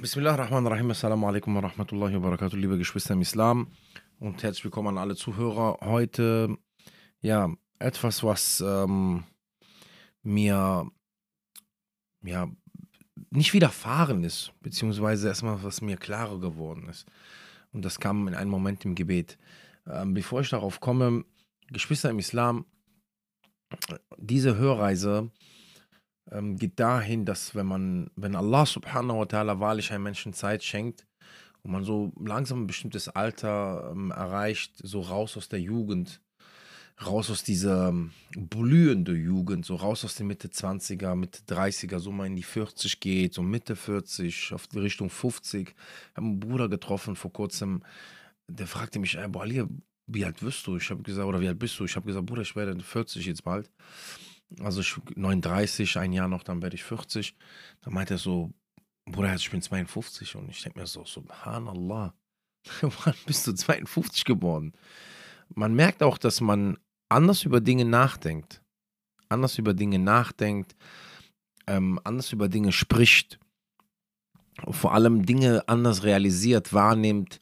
Bismillah ar-Rahman ar-Rahim. Assalamu alaikum wa rahmatullahi wa barakatuh, liebe Geschwister im Islam und herzlich willkommen an alle Zuhörer. Heute, ja, etwas, was ähm, mir, ja, nicht widerfahren ist, beziehungsweise erstmal, was mir klarer geworden ist. Und das kam in einem Moment im Gebet. Ähm, bevor ich darauf komme, Geschwister im Islam, diese Hörreise ähm, geht dahin, dass wenn man, wenn Allah subhanahu wa ta'ala wahrlich einem Menschen Zeit schenkt und man so langsam ein bestimmtes Alter ähm, erreicht, so raus aus der Jugend, raus aus dieser ähm, blühende Jugend, so raus aus den Mitte 20er, Mitte 30er, so mal in die 40 geht, so Mitte 40, auf Richtung 50. Ich habe einen Bruder getroffen vor kurzem, der fragte mich, ey, boah, Ali, wie alt wirst du? Ich habe gesagt, oder wie alt bist du? Ich habe gesagt, Bruder, ich werde 40 jetzt bald. Also ich 39, ein Jahr noch, dann werde ich 40. Da meinte er so, Bruder, ich bin 52 und ich denke mir so, subhanallah, wann bist du 52 geworden? Man merkt auch, dass man anders über Dinge nachdenkt, anders über Dinge nachdenkt, ähm, anders über Dinge spricht, vor allem Dinge anders realisiert, wahrnimmt,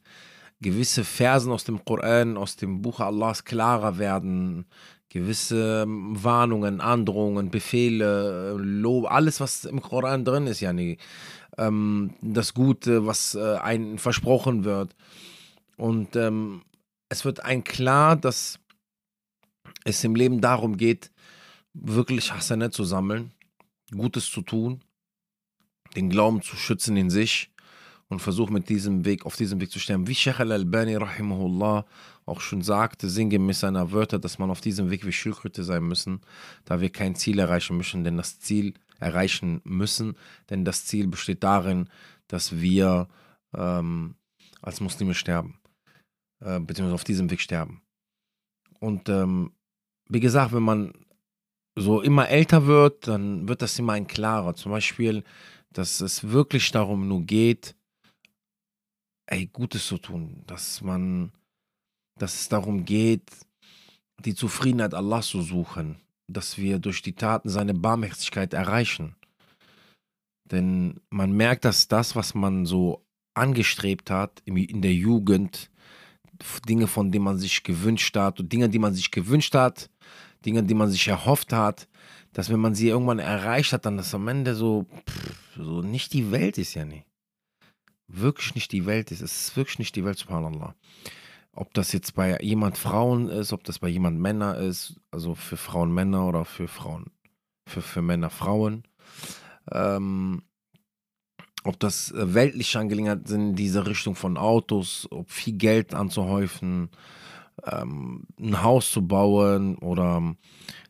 gewisse Versen aus dem Koran, aus dem Buch Allahs klarer werden, gewisse ähm, Warnungen, Androhungen, Befehle, Lob, alles, was im Koran drin ist, nee, ähm, das Gute, was äh, einem versprochen wird. Und ähm, es wird ein klar, dass es im Leben darum geht, wirklich Hassanet zu sammeln, Gutes zu tun, den Glauben zu schützen in sich und versucht mit diesem Weg, auf diesem Weg zu sterben. Wie Sheikh al-Albani rahimahullah auch schon sagte, sinngemäß seiner Wörter, dass man auf diesem Weg wie Schildkröte sein müssen, da wir kein Ziel erreichen müssen, denn das Ziel erreichen müssen, denn das Ziel besteht darin, dass wir ähm, als Muslime sterben, äh, beziehungsweise auf diesem Weg sterben. Und ähm, wie gesagt, wenn man so immer älter wird, dann wird das immer ein klarer. Zum Beispiel, dass es wirklich darum nur geht, ey, Gutes zu tun, dass man, dass es darum geht, die Zufriedenheit Allah zu suchen, dass wir durch die Taten seine Barmherzigkeit erreichen. Denn man merkt, dass das, was man so angestrebt hat in der Jugend, Dinge, von denen man sich gewünscht hat, Dinge, die man sich gewünscht hat, Dinge, die man sich erhofft hat, dass wenn man sie irgendwann erreicht hat, dann das am Ende so, pff, so nicht die Welt ist ja nicht wirklich nicht die Welt ist. Es ist wirklich nicht die Welt, subhanallah. Ob das jetzt bei jemand Frauen ist, ob das bei jemand Männer ist, also für Frauen Männer oder für Frauen, für, für Männer Frauen. Ähm, ob das äh, weltliche Angelegenheiten sind in diese Richtung von Autos, ob viel Geld anzuhäufen, ähm, ein Haus zu bauen oder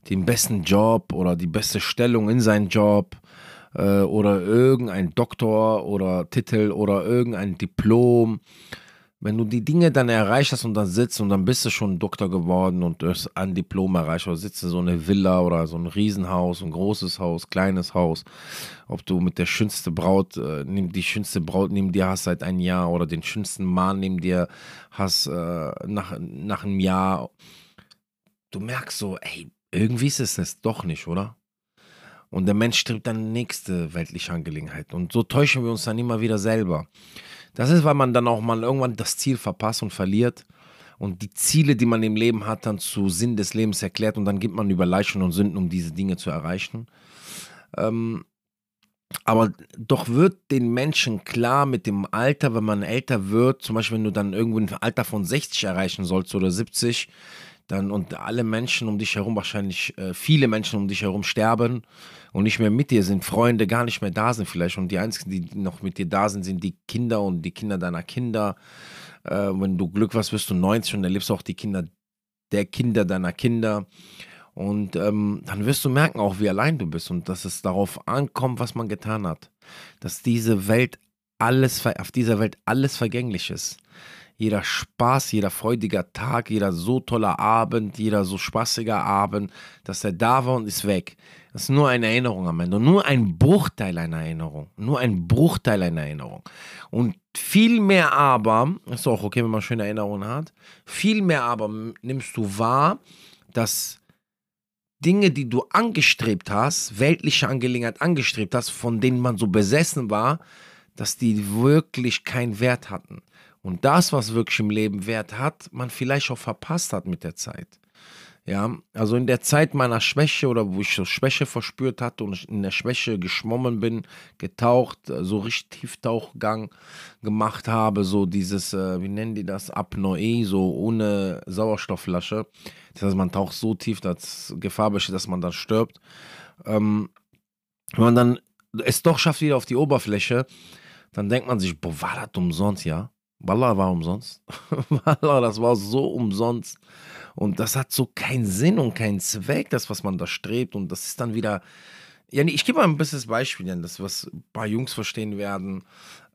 den besten Job oder die beste Stellung in seinem Job äh, oder irgendein Doktor oder Titel oder irgendein Diplom. Wenn du die Dinge dann erreicht hast und dann sitzt und dann bist du schon Doktor geworden und du hast ein Diplom erreicht oder sitzt in so eine Villa oder so ein Riesenhaus, ein großes Haus, kleines Haus, ob du mit der schönsten Braut, äh, die schönste Braut neben dir hast seit einem Jahr oder den schönsten Mann neben dir hast äh, nach, nach einem Jahr, du merkst so, ey, irgendwie ist es das doch nicht, oder? Und der Mensch strebt dann nächste weltliche Angelegenheit. Und so täuschen wir uns dann immer wieder selber. Das ist, weil man dann auch mal irgendwann das Ziel verpasst und verliert und die Ziele, die man im Leben hat, dann zu Sinn des Lebens erklärt und dann gibt man über Leichen und Sünden, um diese Dinge zu erreichen. Ähm, aber doch wird den Menschen klar mit dem Alter, wenn man älter wird, zum Beispiel wenn du dann irgendwo ein Alter von 60 erreichen sollst oder 70, dann und alle Menschen um dich herum, wahrscheinlich äh, viele Menschen um dich herum sterben und nicht mehr mit dir sind, Freunde gar nicht mehr da sind vielleicht und die einzigen, die noch mit dir da sind, sind die Kinder und die Kinder deiner Kinder. Äh, wenn du Glück hast, wirst du 90 und erlebst auch die Kinder der Kinder deiner Kinder. Und ähm, dann wirst du merken auch, wie allein du bist und dass es darauf ankommt, was man getan hat. Dass diese Welt alles, auf dieser Welt alles vergänglich ist jeder Spaß, jeder freudiger Tag, jeder so toller Abend, jeder so spaßiger Abend, dass er da war und ist weg. Das ist nur eine Erinnerung am Ende. Nur ein Bruchteil einer Erinnerung. Nur ein Bruchteil einer Erinnerung. Und viel mehr aber, ist auch okay, wenn man schöne Erinnerungen hat, viel mehr aber nimmst du wahr, dass Dinge, die du angestrebt hast, weltliche Angelegenheit angestrebt hast, von denen man so besessen war, dass die wirklich keinen Wert hatten. Und das, was wirklich im Leben Wert hat, man vielleicht auch verpasst hat mit der Zeit. Ja, also in der Zeit meiner Schwäche oder wo ich so Schwäche verspürt hatte und in der Schwäche geschwommen bin, getaucht, so richtig Tieftauchgang gemacht habe, so dieses, äh, wie nennen die das, Apnoe, so ohne Sauerstoffflasche. Das heißt, man taucht so tief, dass Gefahr besteht, dass man dann stirbt. Ähm, wenn man dann es doch schafft wieder auf die Oberfläche, dann denkt man sich, boah, war das umsonst, ja? Wallah war umsonst. Wallah, das war so umsonst. Und das hat so keinen Sinn und keinen Zweck, das, was man da strebt. Und das ist dann wieder. Ja, ich gebe mal ein bisschen Beispiel, denn das, was ein paar Jungs verstehen werden.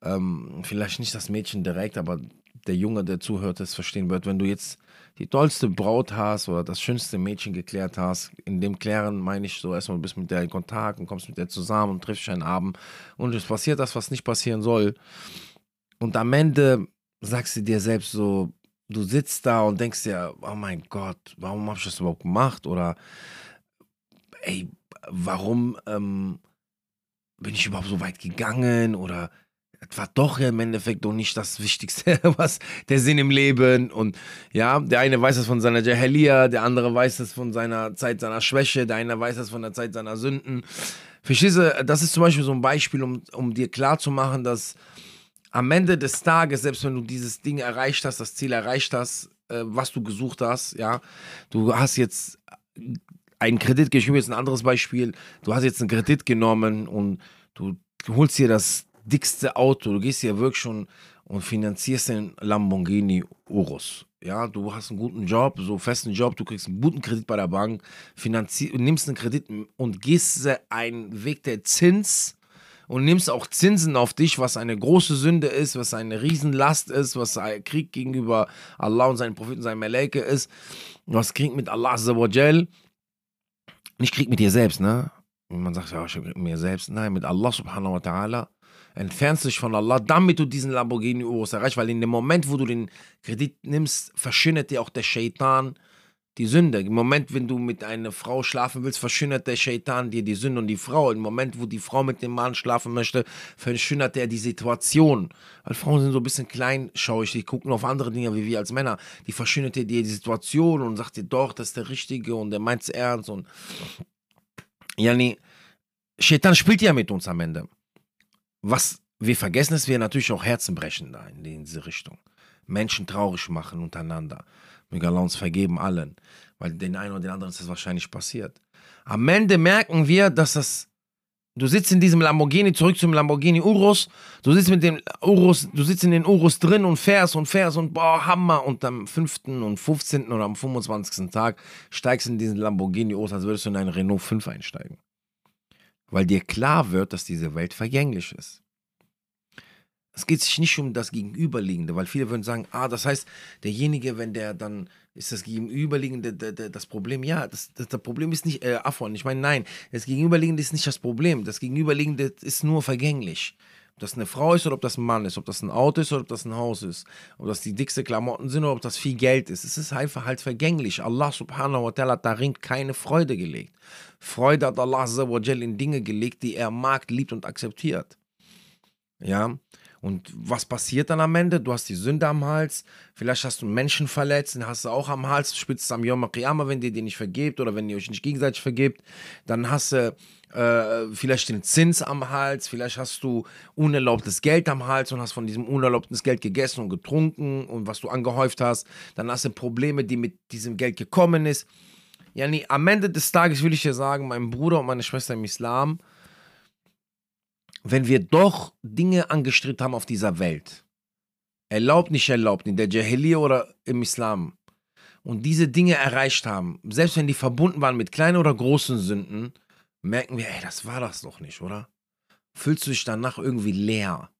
Ähm, vielleicht nicht das Mädchen direkt, aber der Junge, der zuhört, es verstehen wird. Wenn du jetzt die tollste Braut hast oder das schönste Mädchen geklärt hast, in dem Klären meine ich so erstmal, bist mit der in Kontakt und kommst mit der zusammen und triffst einen Abend und es passiert das, was nicht passieren soll. Und am Ende sagst du dir selbst so, du sitzt da und denkst dir, oh mein Gott, warum habe ich das überhaupt gemacht? Oder ey, warum ähm, bin ich überhaupt so weit gegangen? Oder es war doch ja im Endeffekt doch nicht das Wichtigste, was der Sinn im Leben. Und ja, der eine weiß es von seiner Jahelia, der andere weiß es von seiner Zeit seiner Schwäche, der eine weiß es von der Zeit seiner Sünden. Verstehst du, das ist zum Beispiel so ein Beispiel, um, um dir klarzumachen, dass am Ende des Tages, selbst wenn du dieses Ding erreicht hast, das Ziel erreicht hast, äh, was du gesucht hast, ja, du hast jetzt einen Kredit, ich gebe jetzt ein anderes Beispiel, du hast jetzt einen Kredit genommen und du holst dir das dickste Auto, du gehst hier wirklich schon und finanzierst den Lamborghini Urus. Ja, du hast einen guten Job, so festen Job, du kriegst einen guten Kredit bei der Bank, nimmst einen Kredit und gehst einen Weg der Zins und nimmst auch Zinsen auf dich, was eine große Sünde ist, was eine Riesenlast ist, was Krieg gegenüber Allah und seinen Propheten, seinen Meleke ist, was Krieg mit Allah Azzawajal, nicht Krieg mit dir selbst, ne? Man sagt ja, ich mit mir selbst, nein, mit Allah subhanahu wa ta'ala, entfernst dich von Allah, damit du diesen Lamborghini Urus erreichst, weil in dem Moment, wo du den Kredit nimmst, verschönert dir auch der Shaitan die Sünde. Im Moment, wenn du mit einer Frau schlafen willst, verschönert der Shaitan dir die Sünde und die Frau. Im Moment, wo die Frau mit dem Mann schlafen möchte, verschönert er die Situation. Weil Frauen sind so ein bisschen kleinschauig, die gucken auf andere Dinge wie wir als Männer. Die verschönert dir die Situation und sagt dir doch, das ist der Richtige und der meint es ernst. Und ja, nee, Shaitan spielt ja mit uns am Ende. Was wir vergessen, ist, wir natürlich auch Herzen brechen da in diese Richtung. Menschen traurig machen untereinander. Möge uns vergeben allen, weil den einen oder den anderen ist das wahrscheinlich passiert. Am Ende merken wir, dass das Du sitzt in diesem Lamborghini, zurück zum Lamborghini Urus. Du sitzt mit dem Urus, du sitzt in den Urus drin und fährst und fährst und boah, Hammer. Und am 5. und 15. oder am 25. Tag steigst in diesen Lamborghini Urus, als würdest du in einen Renault 5 einsteigen. Weil dir klar wird, dass diese Welt vergänglich ist. Es geht sich nicht um das Gegenüberliegende, weil viele würden sagen, ah, das heißt, derjenige, wenn der dann ist das Gegenüberliegende das Problem. Ja, das, das, das Problem ist nicht äh, Affon. Ich meine, nein, das Gegenüberliegende ist nicht das Problem. Das Gegenüberliegende ist nur vergänglich. Ob das eine Frau ist oder ob das ein Mann ist, ob das ein Auto ist oder ob das ein Haus ist, ob das die dickste Klamotten sind oder ob das viel Geld ist. Es ist einfach halt vergänglich. Allah subhanahu wa ta'ala hat darin keine Freude gelegt. Freude hat Allah in Dinge gelegt, die er mag, liebt und akzeptiert. Ja, und was passiert dann am Ende? Du hast die Sünde am Hals, vielleicht hast du Menschen verletzt, den hast du auch am Hals, spitzt am Yom Qiyamah, wenn dir den nicht vergebt oder wenn ihr euch nicht gegenseitig vergebt. Dann hast du äh, vielleicht den Zins am Hals, vielleicht hast du unerlaubtes Geld am Hals und hast von diesem unerlaubten Geld gegessen und getrunken und was du angehäuft hast. Dann hast du Probleme, die mit diesem Geld gekommen ist. Ja, nee, am Ende des Tages will ich dir sagen, mein Bruder und meine Schwester im Islam, wenn wir doch Dinge angestrebt haben auf dieser Welt, erlaubt, nicht erlaubt, in der Jahiliyyah oder im Islam, und diese Dinge erreicht haben, selbst wenn die verbunden waren mit kleinen oder großen Sünden, merken wir, ey, das war das doch nicht, oder? Fühlst du dich danach irgendwie leer?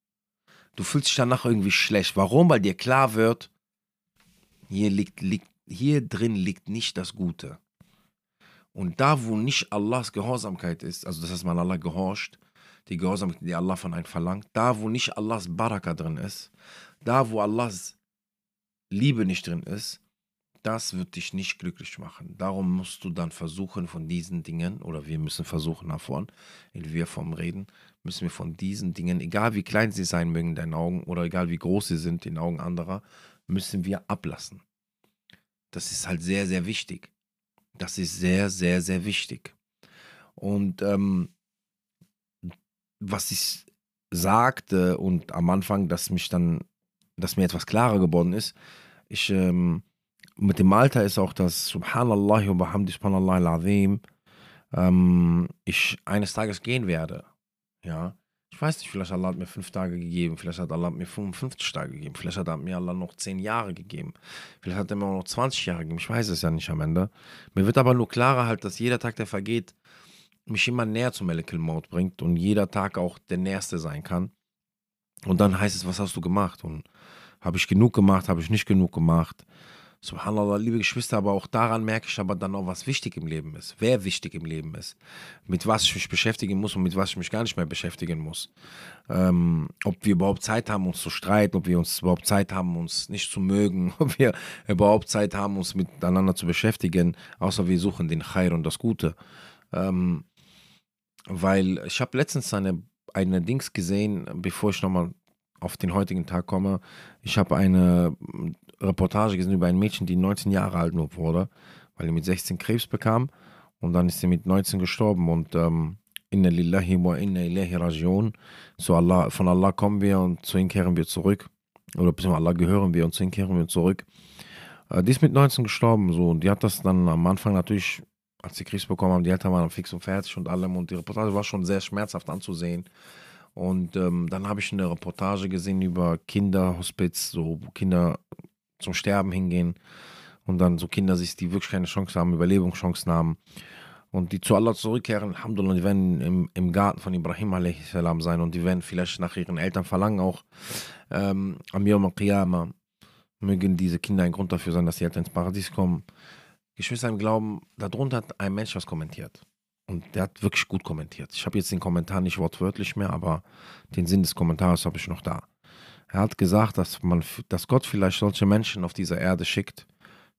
Du fühlst dich danach irgendwie schlecht. Warum? Weil dir klar wird, hier, liegt, liegt, hier drin liegt nicht das Gute. Und da, wo nicht Allahs Gehorsamkeit ist, also das heißt, man Allah gehorcht, die Gehorsamkeit, die Allah von einem verlangt, da wo nicht Allahs Baraka drin ist, da wo Allahs Liebe nicht drin ist, das wird dich nicht glücklich machen. Darum musst du dann versuchen von diesen Dingen, oder wir müssen versuchen davon, in wir vom Reden, müssen wir von diesen Dingen, egal wie klein sie sein mögen in deinen Augen oder egal wie groß sie sind in den Augen anderer, müssen wir ablassen. Das ist halt sehr, sehr wichtig. Das ist sehr, sehr, sehr wichtig. Und ähm, was ich sagte und am Anfang, dass mich dann, dass mir etwas klarer geworden ist, ich, ähm, mit dem Alter ist auch das Subhanallah wa bihamdi Subhanallah ähm, ich eines Tages gehen werde. Ja. Ich weiß nicht, vielleicht Allah hat mir fünf Tage gegeben, vielleicht hat Allah mir 55 Tage gegeben, vielleicht hat mir Allah noch zehn Jahre gegeben, vielleicht hat er mir auch noch 20 Jahre gegeben, ich weiß es ja nicht am Ende. Mir wird aber nur klarer halt, dass jeder Tag, der vergeht, mich immer näher zum Malakil Maut bringt und jeder Tag auch der nächste sein kann. Und dann heißt es, was hast du gemacht? Und habe ich genug gemacht, habe ich nicht genug gemacht? Subhanallah, liebe Geschwister, aber auch daran merke ich aber dann auch, was wichtig im Leben ist, wer wichtig im Leben ist, mit was ich mich beschäftigen muss und mit was ich mich gar nicht mehr beschäftigen muss. Ähm, ob wir überhaupt Zeit haben, uns zu streiten, ob wir uns überhaupt Zeit haben, uns nicht zu mögen, ob wir überhaupt Zeit haben, uns miteinander zu beschäftigen, außer wir suchen den Khair und das Gute. Ähm, weil ich habe letztens eine, eine Dings gesehen, bevor ich nochmal auf den heutigen Tag komme. Ich habe eine Reportage gesehen über ein Mädchen, die 19 Jahre alt nur wurde, weil sie mit 16 Krebs bekam und dann ist sie mit 19 gestorben und ähm, Inna lillahi wa inna ilahi rajiun. Zu Allah, von Allah kommen wir und zu ihm kehren wir zurück. Oder beziehungsweise Allah gehören wir und zu ihm kehren wir zurück. Äh, die ist mit 19 gestorben so und die hat das dann am Anfang natürlich, als sie Krebs bekommen haben, die Eltern waren fix und fertig und allem und die Reportage war schon sehr schmerzhaft anzusehen. Und ähm, dann habe ich eine Reportage gesehen über Kinderhospiz, so Kinder zum Sterben hingehen und dann so Kinder sich, die wirklich keine Chance haben, Überlebenschancen haben und die zu Allah zurückkehren, Alhamdulillah, die werden im, im Garten von Ibrahim a.s. sein und die werden vielleicht nach ihren Eltern verlangen auch ähm, am Yom al-Qiyamah mögen diese Kinder ein Grund dafür sein, dass die Eltern ins Paradies kommen. Geschwister im Glauben, darunter hat ein Mensch was kommentiert. Und der hat wirklich gut kommentiert. Ich habe jetzt den Kommentar nicht wortwörtlich mehr, aber den Sinn des Kommentars habe ich noch da. Er hat gesagt, dass, man, dass Gott vielleicht solche Menschen auf dieser Erde schickt,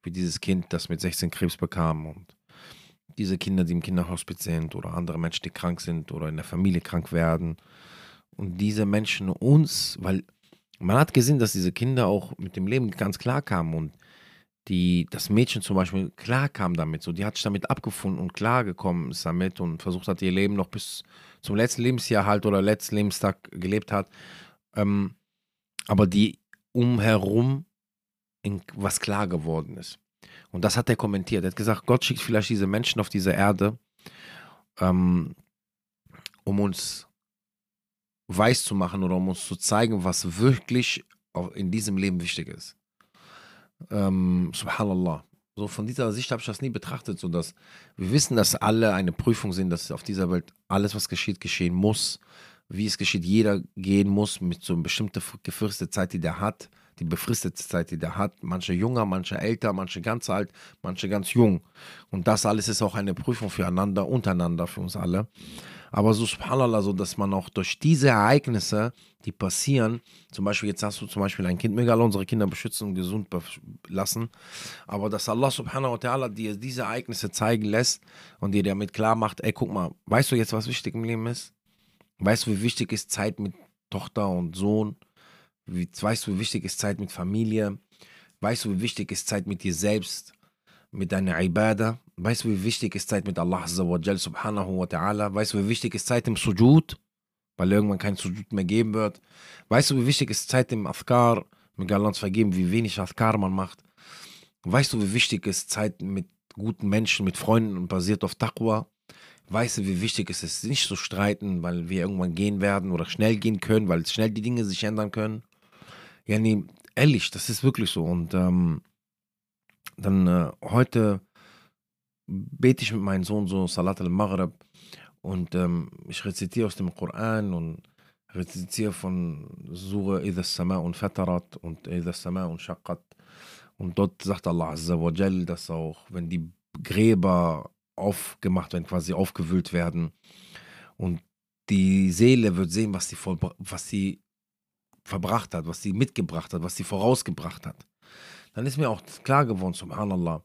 wie dieses Kind, das mit 16 Krebs bekam und diese Kinder, die im Kinderhospiz sind oder andere Menschen, die krank sind oder in der Familie krank werden. Und diese Menschen uns, weil man hat gesehen, dass diese Kinder auch mit dem Leben ganz klar kamen und die, das Mädchen zum Beispiel klar kam damit, so die hat sich damit abgefunden und klar gekommen ist damit und versucht hat, ihr Leben noch bis zum letzten Lebensjahr halt oder letzten Lebenstag gelebt hat. Ähm, aber die umherum in was klar geworden ist. Und das hat er kommentiert. Er hat gesagt, Gott schickt vielleicht diese Menschen auf diese Erde, ähm, um uns weiß zu machen oder um uns zu zeigen, was wirklich in diesem Leben wichtig ist. Ähm, Subhanallah. So von dieser Sicht habe ich das nie betrachtet, so dass wir wissen, dass alle eine Prüfung sind, dass auf dieser Welt alles, was geschieht, geschehen muss wie es geschieht, jeder gehen muss mit so einer bestimmten gefristeten Zeit, die der hat, die befristete Zeit, die der hat. Manche jünger, manche älter, manche ganz alt, manche ganz jung. Und das alles ist auch eine Prüfung füreinander, untereinander, für uns alle. Aber so subhanallah, so dass man auch durch diese Ereignisse, die passieren, zum Beispiel jetzt hast du zum Beispiel ein Kind, möge alle unsere Kinder beschützen und gesund lassen, aber dass Allah subhanahu wa ta'ala dir diese Ereignisse zeigen lässt und dir damit klar macht, ey, guck mal, weißt du jetzt, was wichtig im Leben ist? Weißt du, wie wichtig ist Zeit mit Tochter und Sohn? Wie, weißt du, wie wichtig ist Zeit mit Familie? Weißt du, wie wichtig ist Zeit mit dir selbst, mit deiner Ibadah? Weißt du, wie wichtig ist Zeit mit Allah subhanahu wa ta'ala? Weißt du, wie wichtig ist Zeit im Sujud? Weil irgendwann kein Sujud mehr geben wird. Weißt du, wie wichtig ist Zeit im Afkar? Mit Allah uns vergeben, wie wenig Afkar man macht. Weißt du, wie wichtig ist Zeit mit guten Menschen, mit Freunden und basiert auf Taqwa? weißt du, wie wichtig es ist, nicht zu streiten, weil wir irgendwann gehen werden oder schnell gehen können, weil schnell die Dinge sich ändern können. Ja, nee, ehrlich, das ist wirklich so. Und ähm, dann äh, heute bete ich mit meinem Sohn so Salat al-Maghrib und ähm, ich rezitiere aus dem Koran und rezitiere von Surah Idha Sama und Fatarat und Idha Sama und Shaqqat. Und dort sagt Allah Azza wa Jal, dass auch, wenn die Gräber aufgemacht werden, quasi aufgewühlt werden. Und die Seele wird sehen, was sie, was sie verbracht hat, was sie mitgebracht hat, was sie vorausgebracht hat. Dann ist mir auch klar geworden, subhanallah,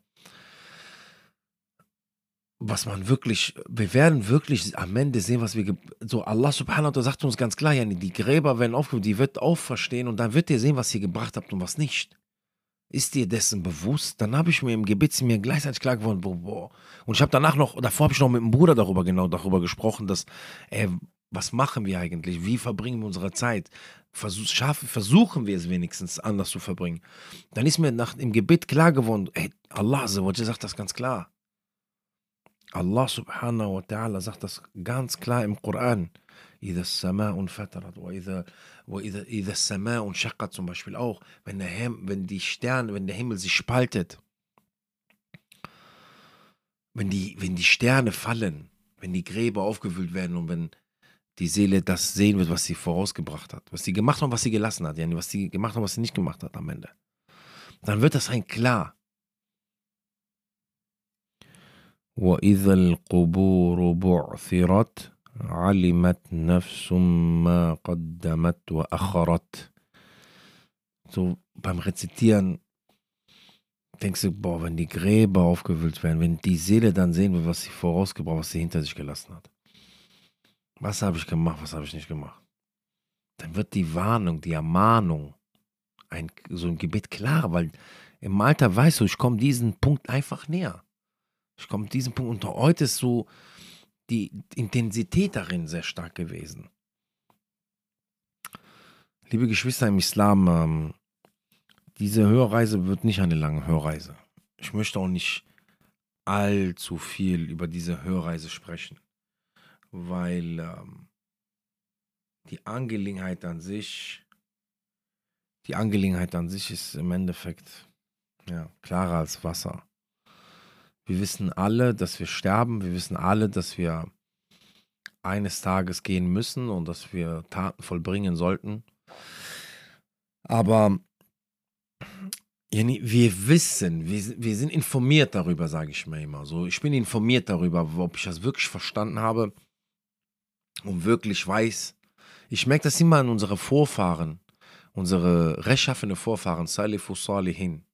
was man wirklich, wir werden wirklich am Ende sehen, was wir, so Allah subhanahu wa ta'ala sagt uns ganz klar, ja, die Gräber werden aufgehoben, die wird auferstehen und dann wird ihr sehen, was ihr gebracht habt und was nicht. Ist dir dessen bewusst? Dann habe ich mir im Gebet mir gleichzeitig klar geworden, boah, boah. Und ich habe danach noch, davor habe ich noch mit dem Bruder darüber genau darüber gesprochen, dass, ey, was machen wir eigentlich? Wie verbringen wir unsere Zeit? Versuch, schaffen, versuchen wir es wenigstens anders zu verbringen. Dann ist mir nach, im Gebet klar geworden, ey, Allah sagt das ganz klar. Allah subhanahu wa ta'ala sagt das ganz klar im Koran. إذا السماء انفطرت وإذا وإذا إذا السماء انشقت zum Beispiel auch, wenn der, Hem, wenn die Sterne, wenn der Himmel sich spaltet, wenn die, wenn die Sterne fallen, wenn die Gräber aufgewühlt werden und wenn die Seele das sehen wird, was sie vorausgebracht hat, was sie gemacht hat und was sie gelassen hat, yani was sie gemacht hat und was sie nicht gemacht hat am Ende, dann wird das ein klar. وإذا القبور بعثرت علمت نفس ما قدمت وأخرت. So beim Rezitieren denkst du, boah, wenn die Gräber aufgewühlt werden, wenn die Seele dann sehen will, was sie vorausgebracht, was sie hinter sich gelassen hat. Was habe ich gemacht, was habe ich nicht gemacht? Dann wird die Warnung, die Ermahnung, ein, so ein Gebet klar, weil im Alter weißt du, ich komme diesen Punkt einfach näher. Ich komme diesen Punkt und heute ist so die Intensität darin sehr stark gewesen. Liebe Geschwister im Islam, ähm, diese Hörreise wird nicht eine lange Hörreise. Ich möchte auch nicht allzu viel über diese Hörreise sprechen, weil ähm, die Angelegenheit an sich, die Angelegenheit an sich ist im Endeffekt ja, klarer als Wasser. Wir wissen alle, dass wir sterben. Wir wissen alle, dass wir eines Tages gehen müssen und dass wir Taten vollbringen sollten. Aber wir wissen, wir, sind informiert darüber, sage ich mir immer. So, ich bin informiert darüber, ob ich das wirklich verstanden habe und wirklich weiß. Ich merke das immer an unsere Vorfahren, unsere rechtschaffene Vorfahren, Salifu Salihin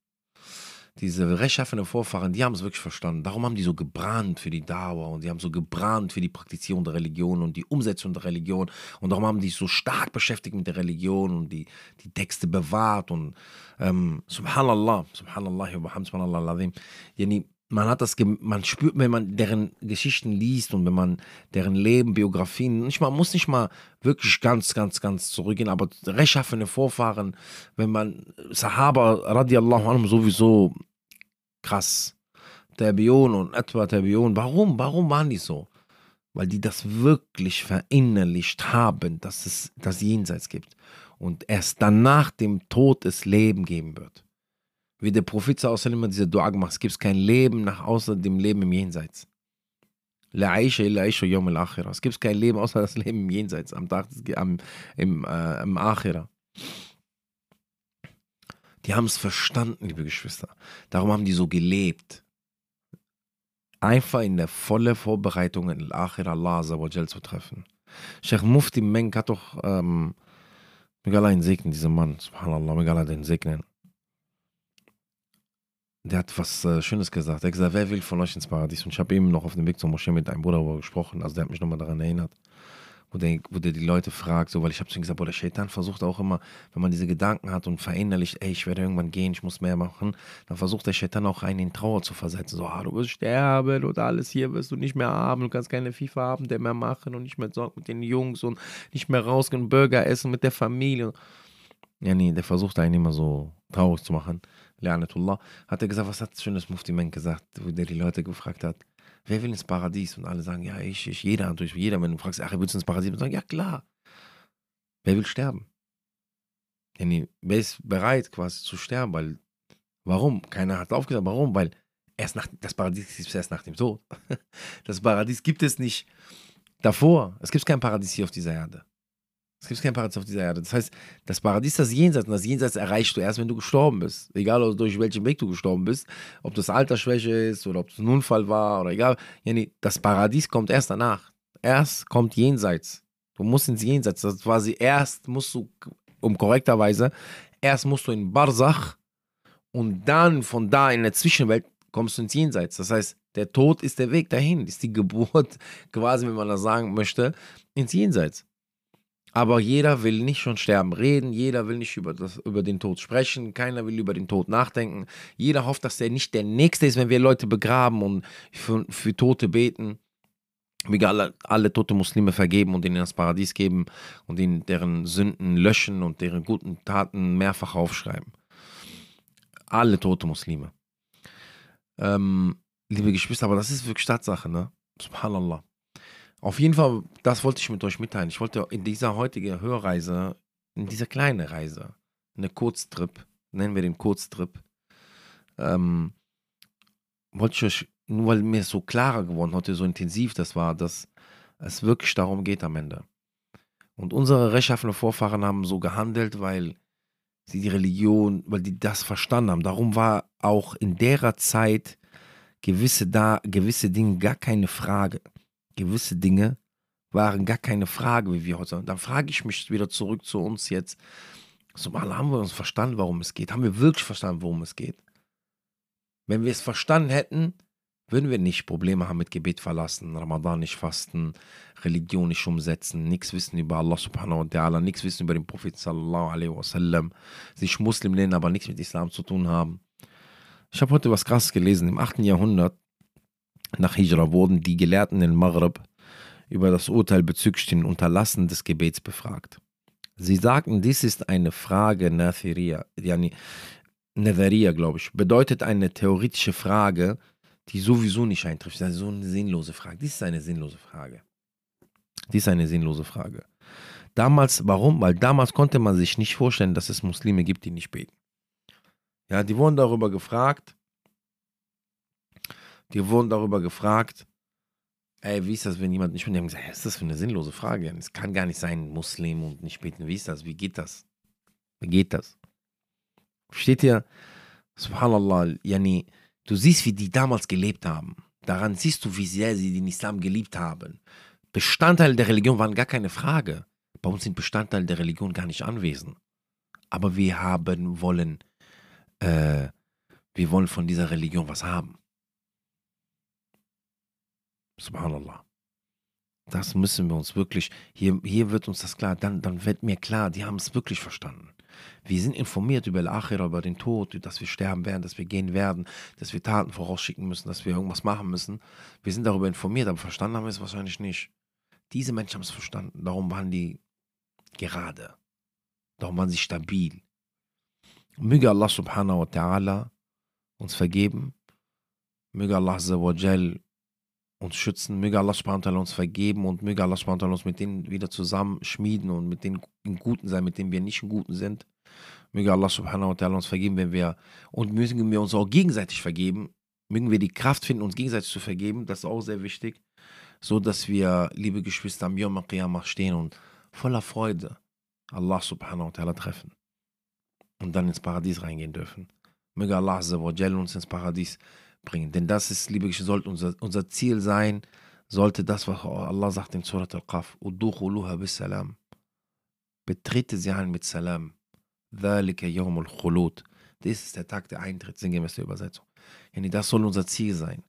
diese rechtschaffenen Vorfahren, die haben es wirklich verstanden. Darum haben die so gebrannt für die Dauer und die haben so gebrannt für die Praktizierung der Religion und die Umsetzung der Religion. Und darum haben die sich so stark beschäftigt mit der Religion und die, die Texte bewahrt. Und ähm, Subhanallah, Subhanallah, Subhanallah, man hat das, man spürt, wenn man deren Geschichten liest und wenn man deren Leben, Biografien, nicht mal, muss nicht mal wirklich ganz, ganz, ganz zurückgehen, aber rechtschaffene Vorfahren, wenn man Sahaba radiallahu anhum sowieso krass, Terbion und etwa Terbion, warum, warum waren die so? Weil die das wirklich verinnerlicht haben, dass es das Jenseits gibt und erst danach dem Tod es Leben geben wird wie der Prophet immer diese Dua gemacht, es gibt kein Leben nach außer dem Leben im Jenseits. Es gibt kein Leben außer das Leben im Jenseits, am Tag, am, im, äh, im Achira. Die haben es verstanden, liebe Geschwister. Darum haben die so gelebt. Einfach in der volle Vorbereitung in Al-Akhir Allah zu treffen. Sheikh Mufti Meng hat doch, ähm, Megala ihn segnen, dieser Mann, subhanallah, Megala den segnen. Der hat was äh, Schönes gesagt. Er hat gesagt, wer will von euch ins Paradies? Und ich habe eben noch auf dem Weg zur Moschee mit einem Bruder darüber gesprochen. Also der hat mich nochmal daran erinnert. Wo der, wo der die Leute fragt, so, weil ich habe zu ihm gesagt, boah, der Shaitan versucht auch immer, wenn man diese Gedanken hat und verinnerlicht, ey, ich werde irgendwann gehen, ich muss mehr machen, dann versucht der Shaitan auch einen in Trauer zu versetzen. So, ah, du wirst sterben und alles hier wirst du nicht mehr haben, du kannst keine FIFA haben, der mehr machen und nicht mehr sorgen mit den Jungs und nicht mehr rausgehen, Burger essen mit der Familie. Ja, nee, der versucht einen immer so traurig zu machen. Lernetullah, hat er gesagt, was hat schönes Mufti Men gesagt, wo der die Leute gefragt hat, wer will ins Paradies? Und alle sagen, ja, ich, ich, jeder, natürlich, jeder, wenn du fragst, ach, willst du ins Paradies? Und sagen, ja, klar. Wer will sterben? wer ist bereit, quasi zu sterben? Weil, warum? Keiner hat aufgesagt, warum? Weil erst nach, das Paradies gibt es erst nach dem Tod. Das Paradies gibt es nicht davor. Es gibt kein Paradies hier auf dieser Erde. Es gibt kein Paradies auf dieser Erde. Das heißt, das Paradies ist das Jenseits und das Jenseits erreichst du erst, wenn du gestorben bist. Egal, durch welchen Weg du gestorben bist. Ob das Altersschwäche ist oder ob es ein Unfall war oder egal. Das Paradies kommt erst danach. Erst kommt Jenseits. Du musst ins Jenseits. Das ist quasi erst musst du, um korrekterweise, erst musst du in Barzach und dann von da in der Zwischenwelt kommst du ins Jenseits. Das heißt, der Tod ist der Weg dahin, ist die Geburt, quasi, wenn man das sagen möchte, ins Jenseits. Aber jeder will nicht schon sterben reden, jeder will nicht über, das, über den Tod sprechen, keiner will über den Tod nachdenken. Jeder hofft, dass der nicht der Nächste ist, wenn wir Leute begraben und für, für Tote beten. Wir alle, alle tote Muslime vergeben und ihnen das Paradies geben und ihnen deren Sünden löschen und deren guten Taten mehrfach aufschreiben. Alle tote Muslime. Ähm, liebe Geschwister, aber das ist wirklich Tatsache, ne? Subhanallah. Auf jeden Fall, das wollte ich mit euch mitteilen. Ich wollte in dieser heutigen Hörreise, in dieser kleinen Reise, eine Kurztrip, nennen wir den Kurztrip, ähm, wollte ich euch, nur weil mir so klarer geworden heute, so intensiv das war, dass es wirklich darum geht am Ende. Und unsere rechtschaffenen Vorfahren haben so gehandelt, weil sie die Religion, weil die das verstanden haben. Darum war auch in derer Zeit gewisse, da, gewisse Dinge gar keine Frage gewisse Dinge waren gar keine Frage, wie wir heute sagen. Dann frage ich mich wieder zurück zu uns jetzt. So mal haben wir uns verstanden, warum es geht. Haben wir wirklich verstanden, worum es geht? Wenn wir es verstanden hätten, würden wir nicht Probleme haben mit Gebet verlassen, Ramadan nicht fasten, Religion nicht umsetzen, nichts wissen über Allah subhanahu wa ta'ala, nichts wissen über den Prophet sallallahu alaihi wasallam, sich Muslim nennen, aber nichts mit Islam zu tun haben. Ich habe heute was krasses gelesen. Im 8. Jahrhundert nach Hijra wurden die Gelehrten in Maghreb über das Urteil bezüglich den Unterlassen des Gebets befragt. Sie sagten, dies ist eine Frage Nathiria, yani Natharia, glaube ich, bedeutet eine theoretische Frage, die sowieso nicht eintrifft. Das ist so eine sinnlose Frage. Dies ist eine sinnlose Frage. Dies ist eine sinnlose Frage. Damals, warum? Weil damals konnte man sich nicht vorstellen, dass es Muslime gibt, die nicht beten. Ja, die wurden darüber gefragt, die wurden darüber gefragt, ey, wie ist das, wenn jemand nicht mit haben gesagt, was ist das für eine sinnlose Frage? Es kann gar nicht sein, Muslim und nicht beten. Wie ist das? Wie geht das? Wie geht das? Steht hier, subhanallah, yani, du siehst, wie die damals gelebt haben. Daran siehst du, wie sehr sie den Islam geliebt haben. Bestandteile der Religion waren gar keine Frage. Bei uns sind Bestandteile der Religion gar nicht anwesend. Aber wir haben wollen, äh, wir wollen von dieser Religion was haben. Subhanallah. Das müssen wir uns wirklich, hier, hier wird uns das klar, dann, dann wird mir klar, die haben es wirklich verstanden. Wir sind informiert über Al-Akhira, über den Tod, dass wir sterben werden, dass wir gehen werden, dass wir Taten vorausschicken müssen, dass wir irgendwas machen müssen. Wir sind darüber informiert, aber verstanden haben wir es wahrscheinlich nicht. Diese Menschen haben es verstanden. Darum waren die gerade. Darum waren sie stabil. Möge Allah subhanahu wa ta'ala uns vergeben. Möge Allah azza wa jal uns schützen, möge Allah subhanahu uns vergeben und möge Allah subhanahu uns mit denen wieder zusammen schmieden und mit denen im Guten sein, mit denen wir nicht im Guten sind. Möge Allah subhanahu uns vergeben, wenn wir, und mögen wir uns auch gegenseitig vergeben, mögen wir die Kraft finden, uns gegenseitig zu vergeben, das ist auch sehr wichtig, so dass wir, liebe Geschwister, am Yom Qiyamah stehen und voller Freude Allah subhanahu treffen und dann ins Paradies reingehen dürfen. Möge Allah uns ins Paradies bringen. Denn das ist, liebe Geschwister, sollte unser, unser Ziel sein, sollte das, was Allah sagt in Surat Al-Qaf, salam. Betrete sie an mit Salam. Das ist der Tag der Eintritt, sinngemäß der Übersetzung. Das soll unser Ziel sein.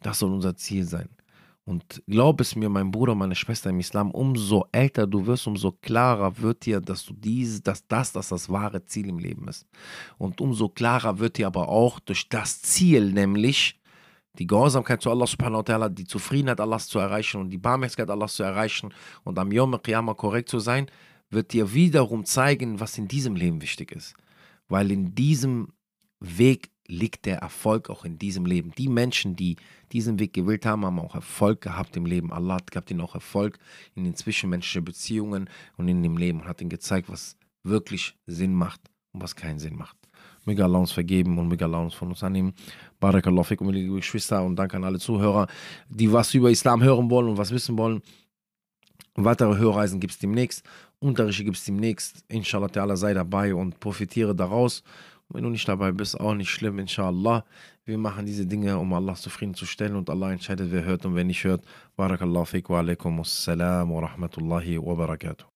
Das soll unser Ziel sein. Und glaub es mir, mein Bruder, meine Schwester im Islam, umso älter du wirst, umso klarer wird dir, dass du dies, dass das, dass das wahre Ziel im Leben ist. Und umso klarer wird dir aber auch durch das Ziel, nämlich die Gehorsamkeit zu Allah subhanahu wa ta'ala, die Zufriedenheit Allahs zu erreichen und die Barmherzigkeit Allahs zu erreichen und am Yom Qiyamah korrekt zu sein, wird dir wiederum zeigen, was in diesem Leben wichtig ist. Weil in diesem Weg liegt der Erfolg auch in diesem Leben. Die Menschen, die diesen Weg gewählt haben, haben auch Erfolg gehabt im Leben. Allah gab ihnen auch Erfolg in den zwischenmenschlichen Beziehungen und in dem Leben und hat ihnen gezeigt, was wirklich Sinn macht und was keinen Sinn macht. Möge Allah vergeben und möge Allah von uns annehmen. Barakallahu fikum, liebe Geschwister und danke an alle Zuhörer, die was über Islam hören wollen und was wissen wollen. Weitere Hörreisen gibt es demnächst. Unterrichte gibt es demnächst. Inshallah, Allah sei dabei und profitiere daraus. Wenn du nicht dabei bist, auch nicht schlimm, inshallah. Wir machen diese Dinge, um Allah zufriedenzustellen und Allah entscheidet, wer hört und wer nicht hört. Barakallahu fiqh wa alaikum assalam wa rahmatullahi wa barakatuh.